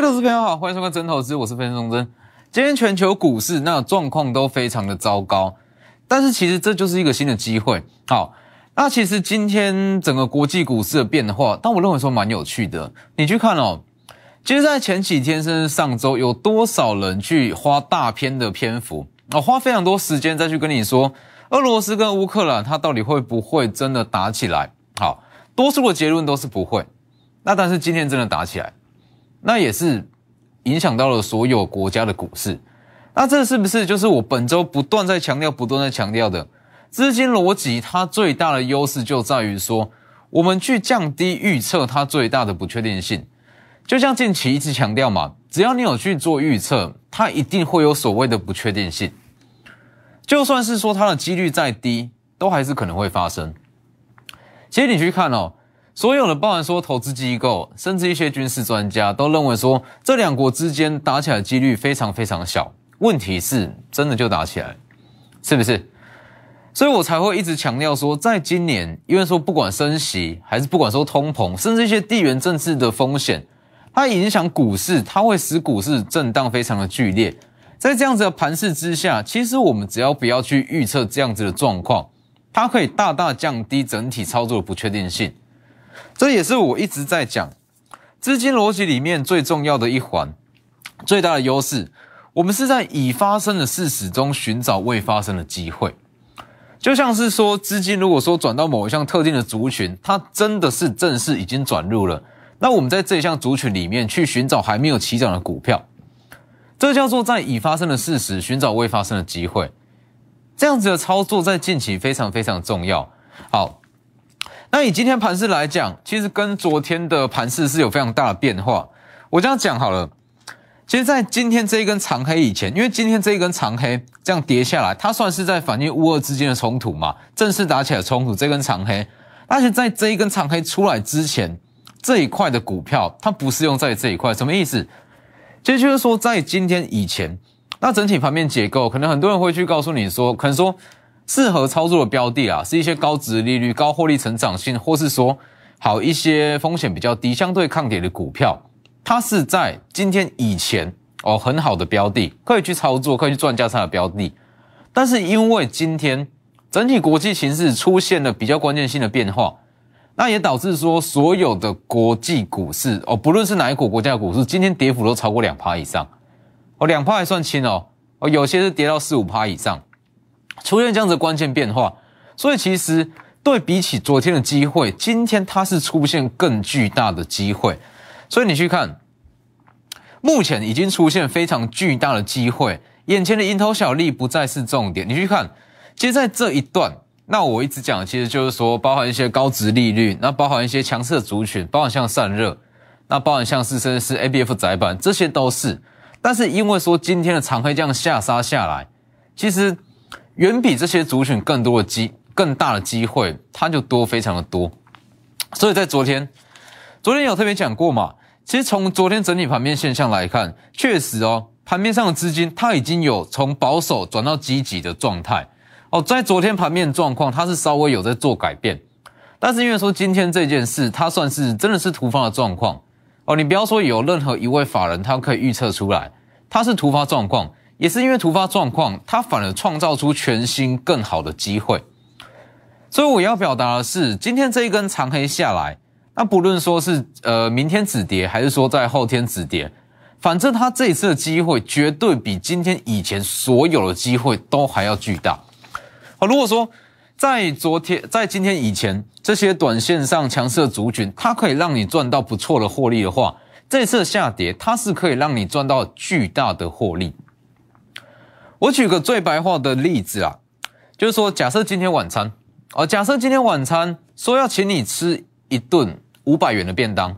各位投资朋友好，欢迎收看真投资，我是分析钟真。今天全球股市那状况都非常的糟糕，但是其实这就是一个新的机会。好，那其实今天整个国际股市的变化，但我认为说蛮有趣的。你去看哦，其实，在前几天甚至上周，有多少人去花大篇的篇幅啊，花非常多时间再去跟你说，俄罗斯跟乌克兰它到底会不会真的打起来？好，多数的结论都是不会。那但是今天真的打起来。那也是影响到了所有国家的股市，那这是不是就是我本周不断在强调、不断在强调的资金逻辑？它最大的优势就在于说，我们去降低预测它最大的不确定性。就像近期一直强调嘛，只要你有去做预测，它一定会有所谓的不确定性。就算是说它的几率再低，都还是可能会发生。其实你去看哦。所有的，包含说投资机构，甚至一些军事专家，都认为说这两国之间打起来的几率非常非常小。问题是，真的就打起来，是不是？所以我才会一直强调说，在今年，因为说不管升息，还是不管说通膨，甚至一些地缘政治的风险，它影响股市，它会使股市震荡非常的剧烈。在这样子的盘势之下，其实我们只要不要去预测这样子的状况，它可以大大降低整体操作的不确定性。这也是我一直在讲资金逻辑里面最重要的一环，最大的优势，我们是在已发生的事实中寻找未发生的机会。就像是说，资金如果说转到某一项特定的族群，它真的是正式已经转入了，那我们在这一项族群里面去寻找还没有起涨的股票，这叫做在已发生的事实寻找未发生的机会。这样子的操作在近期非常非常重要。好。那以今天盘势来讲，其实跟昨天的盘势是有非常大的变化。我这样讲好了，其实，在今天这一根长黑以前，因为今天这一根长黑这样跌下来，它算是在反映乌俄之间的冲突嘛，正式打起了冲突。这根长黑，而且在这一根长黑出来之前，这一块的股票它不是用在这一块，什么意思？其实就是说，在今天以前，那整体盘面结构，可能很多人会去告诉你说，可能说。适合操作的标的啊，是一些高值利率、高获利成长性，或是说好一些风险比较低、相对抗跌的股票，它是在今天以前哦很好的标的，可以去操作、可以去赚价差的标的。但是因为今天整体国际形势出现了比较关键性的变化，那也导致说所有的国际股市哦，不论是哪一股国家的股市，今天跌幅都超过两趴以上哦，两趴还算轻哦哦，有些是跌到四五趴以上。出现这样子关键变化，所以其实对比起昨天的机会，今天它是出现更巨大的机会。所以你去看，目前已经出现非常巨大的机会，眼前的蝇头小利不再是重点。你去看，其实在这一段，那我一直讲，其实就是说，包含一些高值利率，那包含一些强势的族群，包含像散热，那包含像是甚至是 A B F 窄板，这些都是。但是因为说今天的长黑这样下杀下来，其实。远比这些族群更多的机更大的机会，它就多非常的多。所以在昨天，昨天有特别讲过嘛？其实从昨天整体盘面现象来看，确实哦，盘面上的资金它已经有从保守转到积极的状态哦。在昨天盘面状况，它是稍微有在做改变，但是因为说今天这件事，它算是真的是突发的状况哦。你不要说有任何一位法人他可以预测出来，它是突发状况。也是因为突发状况，它反而创造出全新更好的机会。所以我要表达的是，今天这一根长黑下来，那不论说是呃明天止跌，还是说在后天止跌，反正它这一次的机会绝对比今天以前所有的机会都还要巨大。好，如果说在昨天、在今天以前这些短线上强势的族群，它可以让你赚到不错的获利的话，这次下跌它是可以让你赚到巨大的获利。我举个最白话的例子啊，就是说，假设今天晚餐，哦，假设今天晚餐说要请你吃一顿五百元的便当，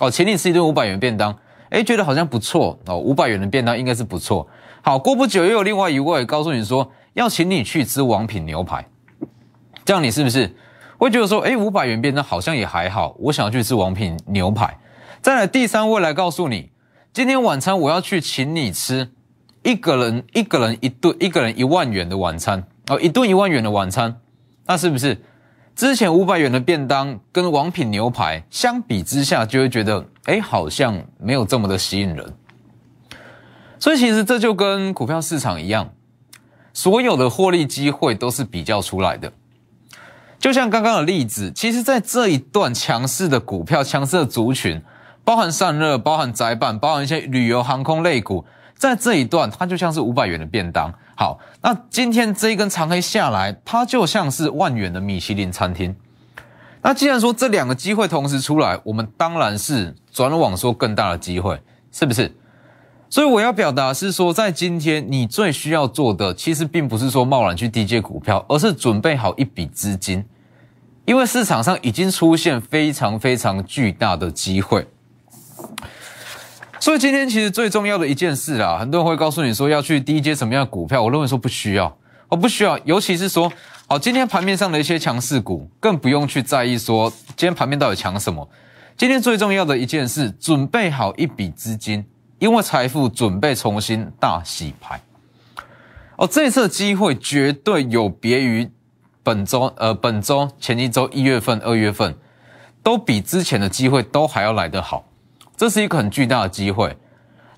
哦，请你吃一顿五百元便当，哎，觉得好像不错哦，五百元的便当应该是不错。好，过不久又有另外一位告诉你说要请你去吃王品牛排，这样你是不是会觉得说，哎，五百元便当好像也还好，我想要去吃王品牛排。再来第三位来告诉你，今天晚餐我要去请你吃。一个人一个人一顿一个人一万元的晚餐哦，一顿一万元的晚餐，那是不是之前五百元的便当跟王品牛排相比之下，就会觉得，哎，好像没有这么的吸引人。所以其实这就跟股票市场一样，所有的获利机会都是比较出来的。就像刚刚的例子，其实，在这一段强势的股票、强势的族群，包含散热、包含窄板、包含一些旅游航空类股，在这一段，它就像是五百元的便当。好，那今天这一根长黑下来，它就像是万元的米其林餐厅。那既然说这两个机会同时出来，我们当然是转往说更大的机会，是不是？所以我要表达是说，在今天你最需要做的，其实并不是说贸然去低接股票，而是准备好一笔资金，因为市场上已经出现非常非常巨大的机会。所以今天其实最重要的一件事啊，很多人会告诉你说要去低阶什么样的股票，我认为说不需要，我不需要，尤其是说，好，今天盘面上的一些强势股，更不用去在意说今天盘面到底强什么。今天最重要的一件事，准备好一笔资金，因为财富准备重新大洗牌。哦，这次机会绝对有别于本周，呃，本周前一周一月份、二月份，都比之前的机会都还要来得好。这是一个很巨大的机会，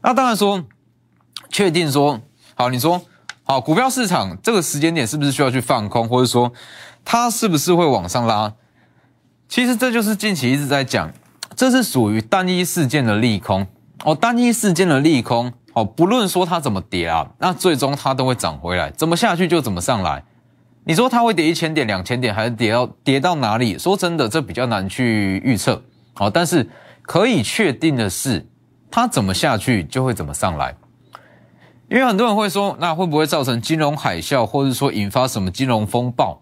那当然说，确定说好，你说好，股票市场这个时间点是不是需要去放空，或者说它是不是会往上拉？其实这就是近期一直在讲，这是属于单一事件的利空哦，单一事件的利空哦，不论说它怎么跌啊，那最终它都会涨回来，怎么下去就怎么上来。你说它会跌一千点、两千点，还是跌到跌到哪里？说真的，这比较难去预测哦，但是。可以确定的是，它怎么下去就会怎么上来，因为很多人会说，那会不会造成金融海啸，或者说引发什么金融风暴？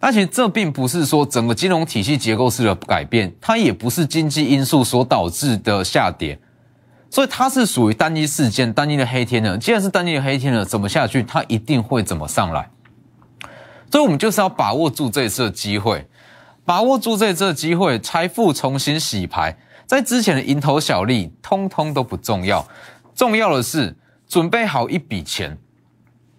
那其实这并不是说整个金融体系结构式的改变，它也不是经济因素所导致的下跌，所以它是属于单一事件、单一的黑天鹅。既然是单一的黑天鹅，怎么下去，它一定会怎么上来。所以我们就是要把握住这一次的机会。把握住这这机会，财富重新洗牌，在之前的蝇头小利，通通都不重要，重要的是准备好一笔钱，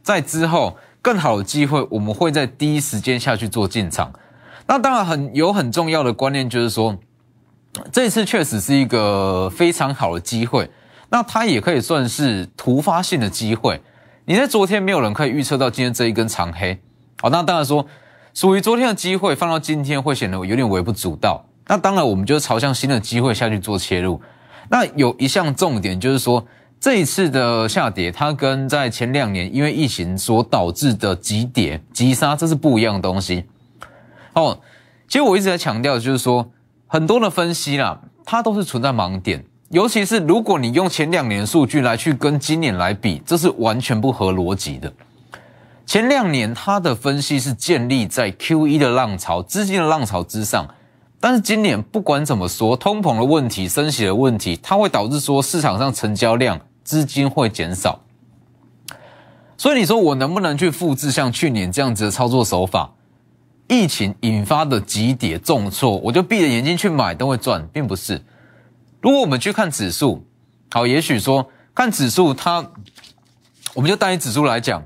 在之后更好的机会，我们会在第一时间下去做进场。那当然很有很重要的观念，就是说这次确实是一个非常好的机会，那它也可以算是突发性的机会。你在昨天没有人可以预测到今天这一根长黑，好，那当然说。属于昨天的机会放到今天会显得有点微不足道。那当然，我们就朝向新的机会下去做切入。那有一项重点就是说，这一次的下跌，它跟在前两年因为疫情所导致的急跌急杀，这是不一样的东西。哦，其实我一直在强调，就是说很多的分析啦，它都是存在盲点。尤其是如果你用前两年数据来去跟今年来比，这是完全不合逻辑的。前两年，它的分析是建立在 Q E 的浪潮、资金的浪潮之上，但是今年不管怎么说，通膨的问题、升息的问题，它会导致说市场上成交量、资金会减少。所以你说我能不能去复制像去年这样子的操作手法？疫情引发的急跌重挫，我就闭着眼睛去买都会赚，并不是。如果我们去看指数，好，也许说看指数，它我们就单以指数来讲。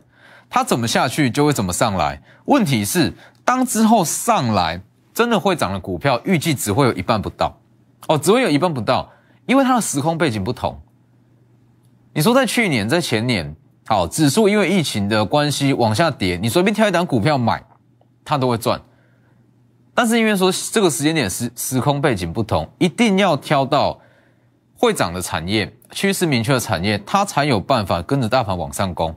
它怎么下去就会怎么上来。问题是，当之后上来真的会涨的股票，预计只会有一半不到。哦，只会有一半不到，因为它的时空背景不同。你说在去年、在前年，好，指数因为疫情的关系往下跌，你随便挑一档股票买，它都会赚。但是因为说这个时间点时时空背景不同，一定要挑到会涨的产业、趋势明确的产业，它才有办法跟着大盘往上攻。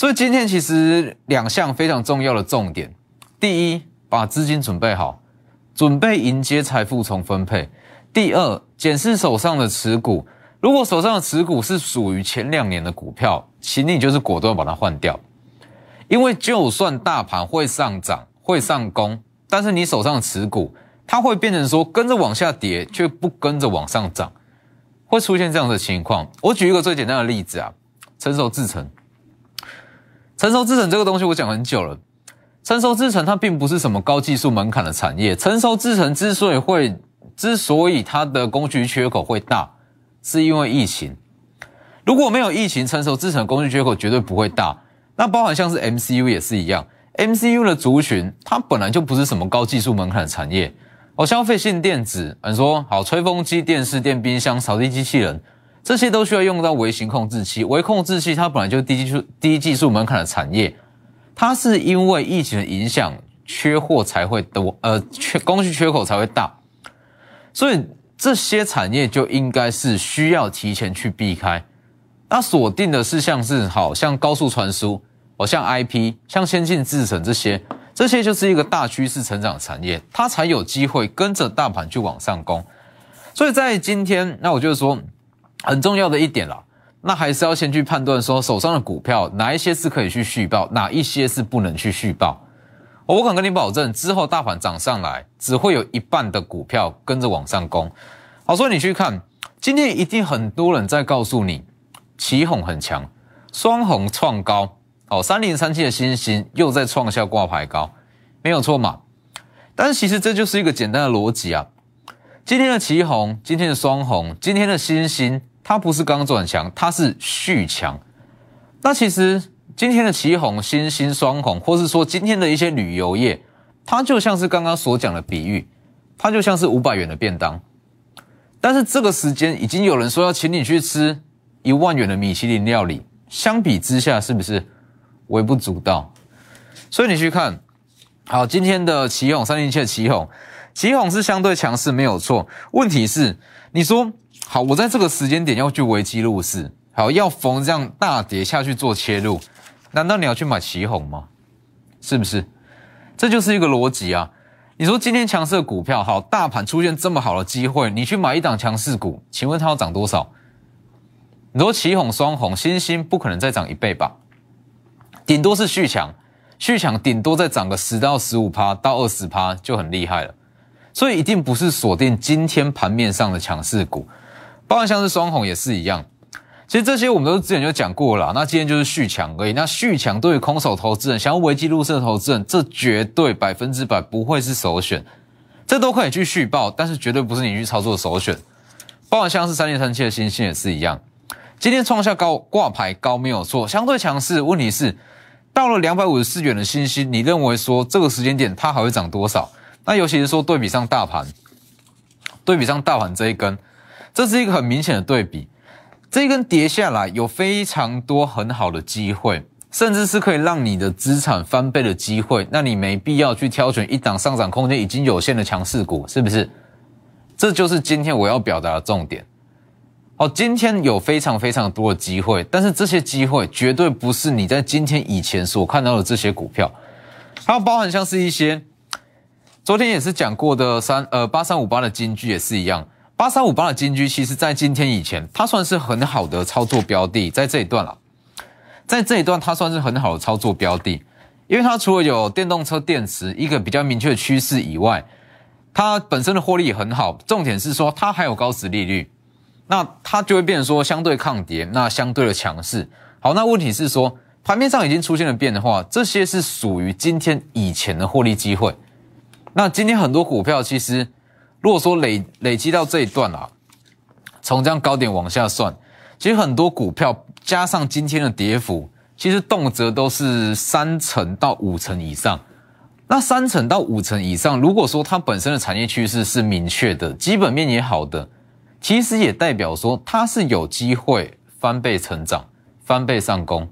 所以今天其实两项非常重要的重点：第一，把资金准备好，准备迎接财富重分配；第二，检视手上的持股，如果手上的持股是属于前两年的股票，请你就是果断把它换掉，因为就算大盘会上涨、会上攻，但是你手上的持股，它会变成说跟着往下跌，却不跟着往上涨，会出现这样的情况。我举一个最简单的例子啊，成熟制成。成熟制程这个东西我讲很久了，成熟制程它并不是什么高技术门槛的产业。成熟制程之所以会，之所以它的供需缺口会大，是因为疫情。如果没有疫情，成熟制程供需缺口绝对不会大。那包含像是 MCU 也是一样 MCU 的族群，它本来就不是什么高技术门槛的产业。哦，消费性电子，你说好，吹风机、电视、电冰箱、扫地机器人，这些都需要用到微型控制器。微控制器它本来就是低技术、低技术门槛的产业，它是因为疫情的影响，缺货才会多，呃，缺供需缺口才会大，所以这些产业就应该是需要提前去避开。那锁定的是像是好像高速传输，哦，像 IP、像先进制程这些。这些就是一个大趋势成长产业，它才有机会跟着大盘去往上攻。所以在今天，那我就说很重要的一点啦，那还是要先去判断说手上的股票哪一些是可以去续报，哪一些是不能去续报。我敢跟你保证，之后大盘涨上来，只会有一半的股票跟着往上攻。好，所以你去看，今天一定很多人在告诉你，旗红很强，双红创高。哦，三零三七的新星又在创下挂牌高，没有错嘛？但是其实这就是一个简单的逻辑啊。今天的旗红，今天的双红，今天的新星，它不是刚转强，它是续强。那其实今天的旗红、新兴、双红，或是说今天的一些旅游业，它就像是刚刚所讲的比喻，它就像是五百元的便当。但是这个时间已经有人说要请你去吃一万元的米其林料理，相比之下，是不是？微不足道，所以你去看，好，今天的奇宏三零七的奇宏，奇宏是相对强势，没有错。问题是，你说好，我在这个时间点要去危机入市，好，要逢这样大跌下去做切入，难道你要去买奇宏吗？是不是？这就是一个逻辑啊。你说今天强势的股票，好，大盘出现这么好的机会，你去买一档强势股，请问它要涨多少？你说奇宏、双红、星星不可能再涨一倍吧？顶多是续强，续强顶多再涨个十到十五趴到二十趴就很厉害了，所以一定不是锁定今天盘面上的强势股，包括像是双红也是一样。其实这些我们都之前就讲过了，那今天就是续强而已。那续强对于空手投资人、想要危机入市的投资人，这绝对百分之百不会是首选，这都可以去续报，但是绝对不是你去操作的首选。包含像是三零三七的星星也是一样，今天创下高挂牌高没有错，相对强势，问题是。到了两百五十四元的新星，你认为说这个时间点它还会涨多少？那尤其是说对比上大盘，对比上大盘这一根，这是一个很明显的对比。这一根跌下来有非常多很好的机会，甚至是可以让你的资产翻倍的机会。那你没必要去挑选一档上涨空间已经有限的强势股，是不是？这就是今天我要表达的重点。哦，今天有非常非常多的机会，但是这些机会绝对不是你在今天以前所看到的这些股票，它包含像是一些昨天也是讲过的三呃八三五八的金句也是一样，八三五八的金居其实在今天以前它算是很好的操作标的，在这一段了，在这一段它算是很好的操作标的，因为它除了有电动车电池一个比较明确的趋势以外，它本身的获利也很好，重点是说它还有高值利率。那它就会变成说相对抗跌，那相对的强势。好，那问题是说盘面上已经出现了变化，这些是属于今天以前的获利机会。那今天很多股票其实，如果说累累积到这一段啊，从这样高点往下算，其实很多股票加上今天的跌幅，其实动辄都是三成到五成以上。那三成到五成以上，如果说它本身的产业趋势是明确的，基本面也好的。其实也代表说它是有机会翻倍成长、翻倍上攻，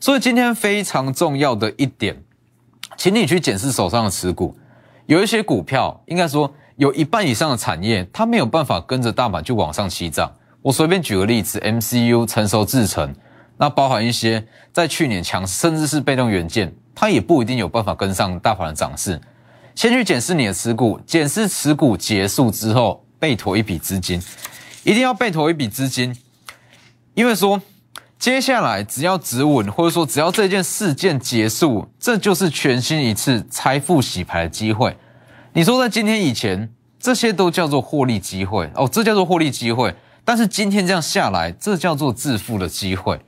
所以今天非常重要的一点，请你去检视手上的持股，有一些股票应该说有一半以上的产业，它没有办法跟着大盘就往上起涨。我随便举个例子，MCU 成熟制程，那包含一些在去年强甚至是被动元件，它也不一定有办法跟上大盘的涨势。先去检视你的持股，检视持股结束之后。备妥一笔资金，一定要备妥一笔资金，因为说接下来只要止稳，或者说只要这件事件结束，这就是全新一次财富洗牌的机会。你说在今天以前，这些都叫做获利机会哦，这叫做获利机会。但是今天这样下来，这叫做致富的机会。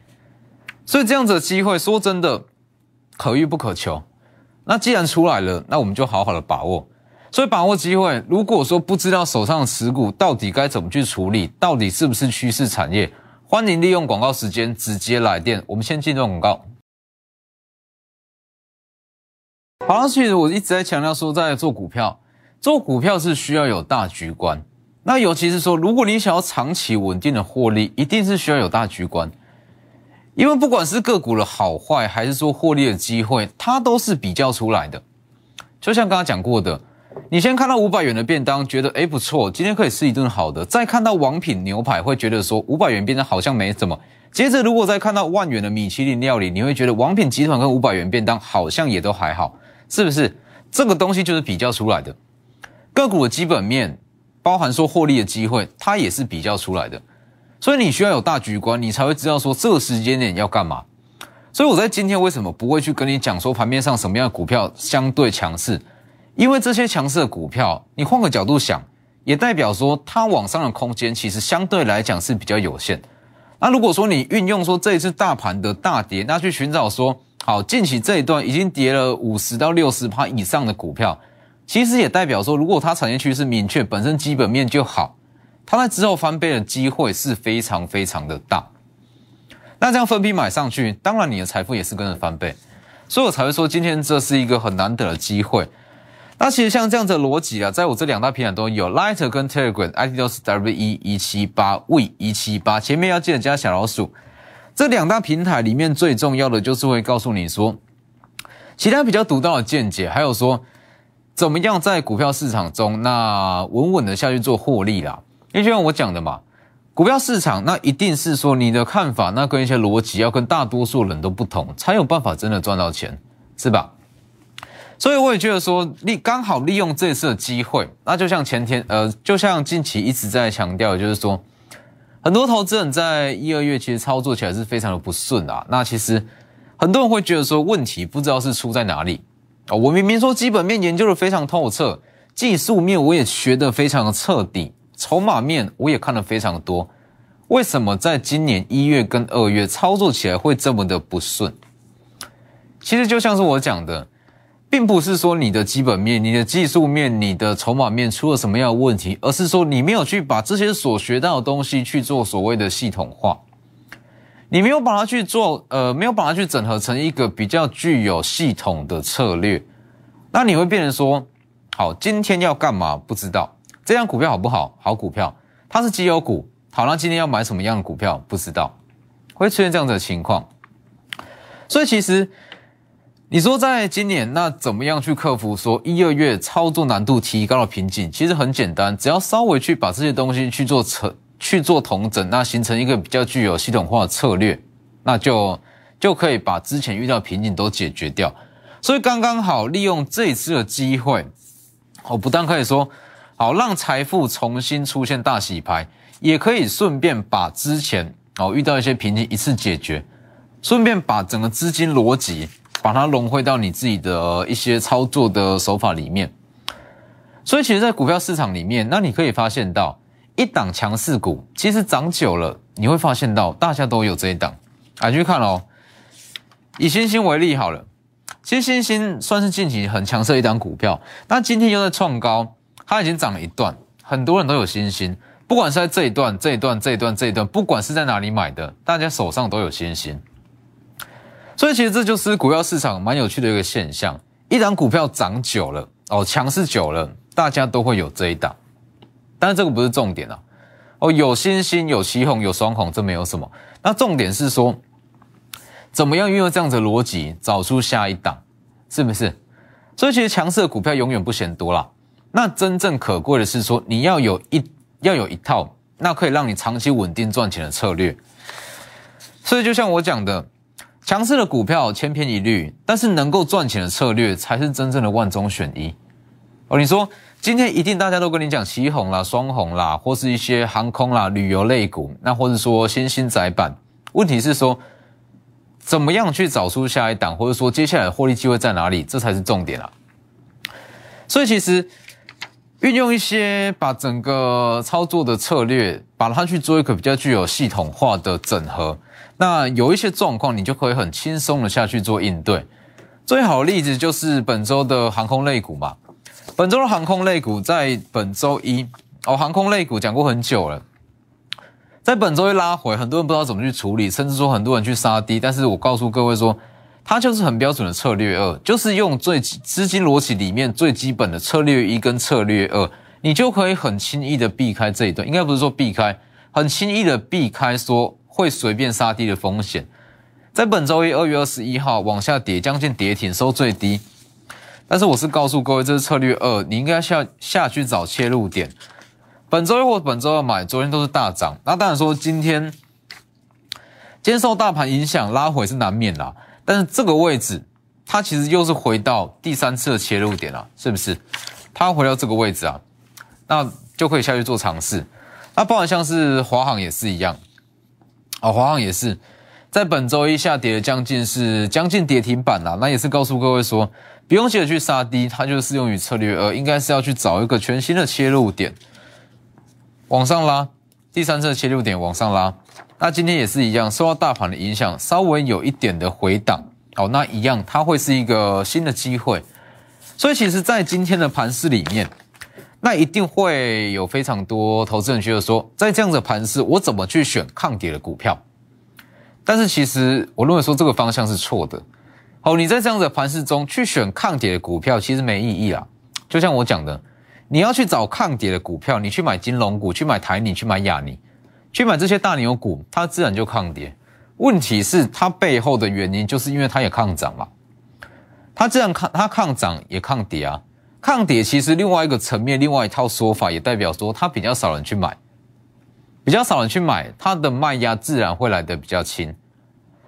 所以这样子的机会，说真的，可遇不可求。那既然出来了，那我们就好好的把握。所以把握机会。如果说不知道手上的持股到底该怎么去处理，到底是不是趋势产业，欢迎利用广告时间直接来电。我们先进入广告。好像，其实我一直在强调说，在做股票，做股票是需要有大局观。那尤其是说，如果你想要长期稳定的获利，一定是需要有大局观。因为不管是个股的好坏，还是说获利的机会，它都是比较出来的。就像刚刚讲过的，你先看到五百元的便当，觉得诶不错，今天可以吃一顿好的；再看到王品牛排，会觉得说五百元便当好像没什么。接着，如果再看到万元的米其林料理，你会觉得王品集团跟五百元便当好像也都还好，是不是？这个东西就是比较出来的个股的基本面。包含说获利的机会，它也是比较出来的，所以你需要有大局观，你才会知道说这个时间点要干嘛。所以我在今天为什么不会去跟你讲说盘面上什么样的股票相对强势？因为这些强势的股票，你换个角度想，也代表说它往上的空间其实相对来讲是比较有限。那如果说你运用说这一次大盘的大跌，那去寻找说好近期这一段已经跌了五十到六十趴以上的股票。其实也代表说，如果它产业趋势明确，本身基本面就好，它在之后翻倍的机会是非常非常的大。那这样分批买上去，当然你的财富也是跟着翻倍，所以我才会说今天这是一个很难得的机会。那其实像这样子的逻辑啊，在我这两大平台都有，Lighter 跟 Telegram，ID 都是 W 一一七八 V 一七八，前面要记得加小老鼠。这两大平台里面最重要的就是会告诉你说，其他比较独到的见解，还有说。怎么样在股票市场中那稳稳的下去做获利啦？因为就像我讲的嘛，股票市场那一定是说你的看法那跟一些逻辑要跟大多数人都不同，才有办法真的赚到钱，是吧？所以我也觉得说利刚好利用这次的机会，那就像前天呃，就像近期一直在强调，就是说很多投资人在一二月其实操作起来是非常的不顺啊。那其实很多人会觉得说问题不知道是出在哪里。哦，我明明说基本面研究的非常透彻，技术面我也学的非常的彻底，筹码面我也看得非常多，为什么在今年一月跟二月操作起来会这么的不顺？其实就像是我讲的，并不是说你的基本面、你的技术面、你的筹码面出了什么样的问题，而是说你没有去把这些所学到的东西去做所谓的系统化。你没有把它去做，呃，没有把它去整合成一个比较具有系统的策略，那你会变成说，好，今天要干嘛不知道，这样股票好不好？好股票，它是绩优股，好，那今天要买什么样的股票不知道，会出现这样的情况。所以其实你说在今年，那怎么样去克服说一二月操作难度提高的瓶颈？其实很简单，只要稍微去把这些东西去做成。去做同整，那形成一个比较具有系统化的策略，那就就可以把之前遇到瓶颈都解决掉。所以刚刚好利用这一次的机会，我不但可以说好让财富重新出现大洗牌，也可以顺便把之前哦遇到一些瓶颈一次解决，顺便把整个资金逻辑把它融汇到你自己的一些操作的手法里面。所以其实，在股票市场里面，那你可以发现到。一档强势股，其实涨久了，你会发现到大家都有这一档啊。去看哦，以星星为例好了，其实星星算是近期很强势一档股票，那今天又在创高，它已经涨了一段，很多人都有星星，不管是在这一段、这一段、这一段、这一段，不管是在哪里买的，大家手上都有星星。所以其实这就是股票市场蛮有趣的一个现象，一档股票涨久了哦，强势久了，大家都会有这一档。但是这个不是重点啊，哦，有星星，有旗红，有双红，这没有什么。那重点是说，怎么样运用这样子的逻辑，找出下一档，是不是？所以其实强势的股票永远不嫌多啦。那真正可贵的是说，你要有一要有一套，那可以让你长期稳定赚钱的策略。所以就像我讲的，强势的股票千篇一律，但是能够赚钱的策略才是真正的万中选一。哦，你说。今天一定大家都跟你讲旗红啦、双红啦，或是一些航空啦、旅游类股，那或者说新兴窄板。问题是说，怎么样去找出下一档，或者说接下来获利机会在哪里，这才是重点啊。所以其实运用一些把整个操作的策略，把它去做一个比较具有系统化的整合，那有一些状况你就可以很轻松的下去做应对。最好的例子就是本周的航空类股嘛。本周的航空类股在本周一哦，航空类股讲过很久了，在本周一拉回，很多人不知道怎么去处理，甚至说很多人去杀低。但是我告诉各位说，它就是很标准的策略二，就是用最资金逻辑里面最基本的策略一跟策略二，你就可以很轻易的避开这一段，应该不是说避开，很轻易的避开说会随便杀低的风险。在本周一二月二十一号往下跌，将近跌停收最低。但是我是告诉各位，这是策略二，你应该下下去找切入点。本周一或本周二买，昨天都是大涨。那当然说今天，今天受大盘影响拉回是难免啦。但是这个位置，它其实又是回到第三次的切入点了，是不是？它回到这个位置啊，那就可以下去做尝试。那包含像是华航也是一样，哦，华航也是。在本周一下跌了将近是将近跌停板啦，那也是告诉各位说，不用急着去杀低，它就是适用于策略二，应该是要去找一个全新的切入点，往上拉，第三次切入点往上拉。那今天也是一样，受到大盘的影响，稍微有一点的回档，哦，那一样它会是一个新的机会。所以其实，在今天的盘市里面，那一定会有非常多投资人觉得说，在这样的盘市，我怎么去选抗跌的股票？但是其实我认为说这个方向是错的。好，你在这样的盘势中去选抗跌的股票，其实没意义啊。就像我讲的，你要去找抗跌的股票，你去买金融股，去买台泥，去买亚泥，去买这些大牛股，它自然就抗跌。问题是它背后的原因，就是因为它也抗涨嘛。它这样抗，它抗涨也抗跌啊。抗跌其实另外一个层面，另外一套说法，也代表说它比较少人去买。比较少人去买，它的卖压自然会来得比较轻。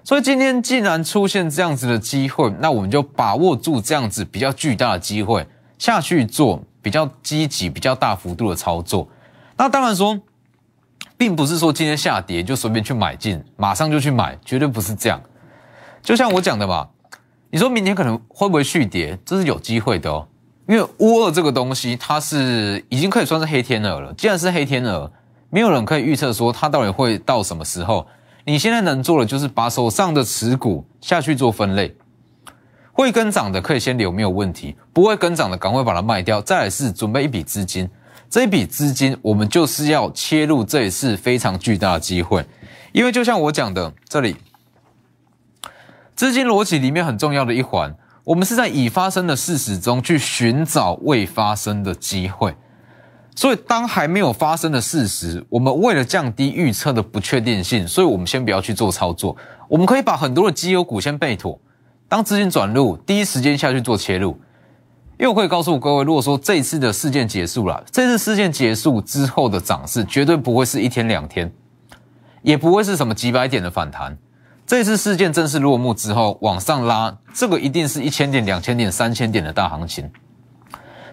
所以今天既然出现这样子的机会，那我们就把握住这样子比较巨大的机会下去做比较积极、比较大幅度的操作。那当然说，并不是说今天下跌就随便去买进，马上就去买，绝对不是这样。就像我讲的嘛，你说明天可能会不会续跌，这是有机会的哦。因为乌二这个东西，它是已经可以算是黑天鹅了。既然是黑天鹅，没有人可以预测说它到底会到什么时候。你现在能做的就是把手上的持股下去做分类，会跟涨的可以先留，没有问题；不会跟涨的，赶快把它卖掉。再来是准备一笔资金，这一笔资金我们就是要切入这一次非常巨大的机会。因为就像我讲的，这里资金逻辑里面很重要的一环，我们是在已发生的事实中去寻找未发生的机会。所以，当还没有发生的事实，我们为了降低预测的不确定性，所以我们先不要去做操作。我们可以把很多的绩优股先备妥，当资金转入，第一时间下去做切入。因为我可以告诉各位，如果说这次的事件结束了，这次事件结束之后的涨势绝对不会是一天两天，也不会是什么几百点的反弹。这次事件正式落幕之后往上拉，这个一定是一千点、两千点、三千点的大行情。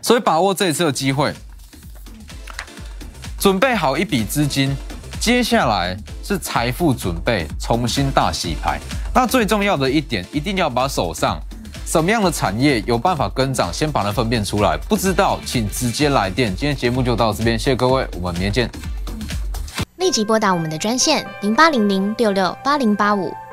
所以，把握这一次的机会。准备好一笔资金，接下来是财富准备，重新大洗牌。那最重要的一点，一定要把手上什么样的产业有办法跟涨，先把它分辨出来。不知道，请直接来电。今天节目就到这边，谢谢各位，我们明天见。立即拨打我们的专线零八零零六六八零八五。